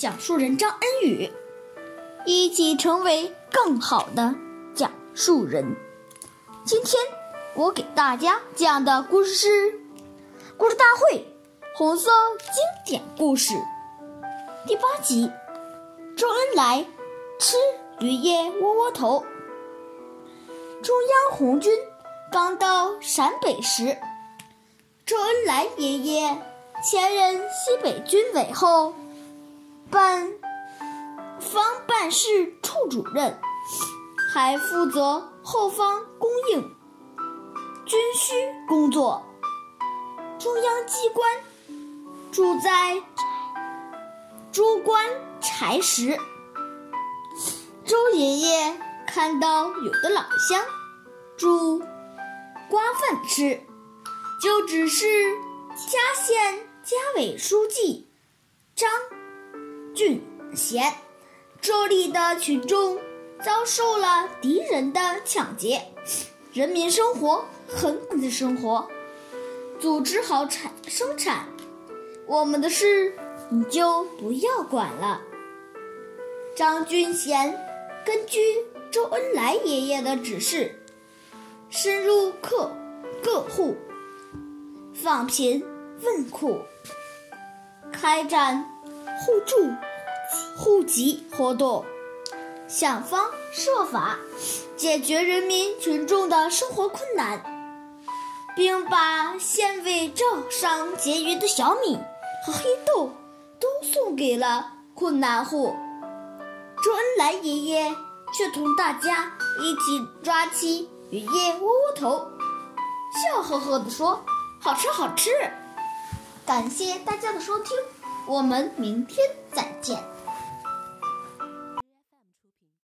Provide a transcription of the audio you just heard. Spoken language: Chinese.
讲述人张恩宇，一起成为更好的讲述人。今天我给大家讲的故事是《故事大会》红色经典故事第八集。周恩来吃绿叶窝窝头。中央红军刚到陕北时，周恩来爷爷前任西北军委后。办方办事处主任，还负责后方供应军需工作。中央机关住在朱关柴石。周爷爷看到有的老乡煮瓜饭吃，就指示嘉县家委书记张。俊贤，这里的群众遭受了敌人的抢劫，人民生活很苦的生活，组织好产生产，我们的事你就不要管了。张俊贤根据周恩来爷爷的指示，深入各各户，访贫问苦，开展。互助、户籍活动，想方设法解决人民群众的生活困难，并把县委账上结余的小米和黑豆都送给了困难户。周恩来爷爷却同大家一起抓起雨夜窝窝头，笑呵呵地说：“好吃，好吃！”感谢大家的收听。我们明天再见。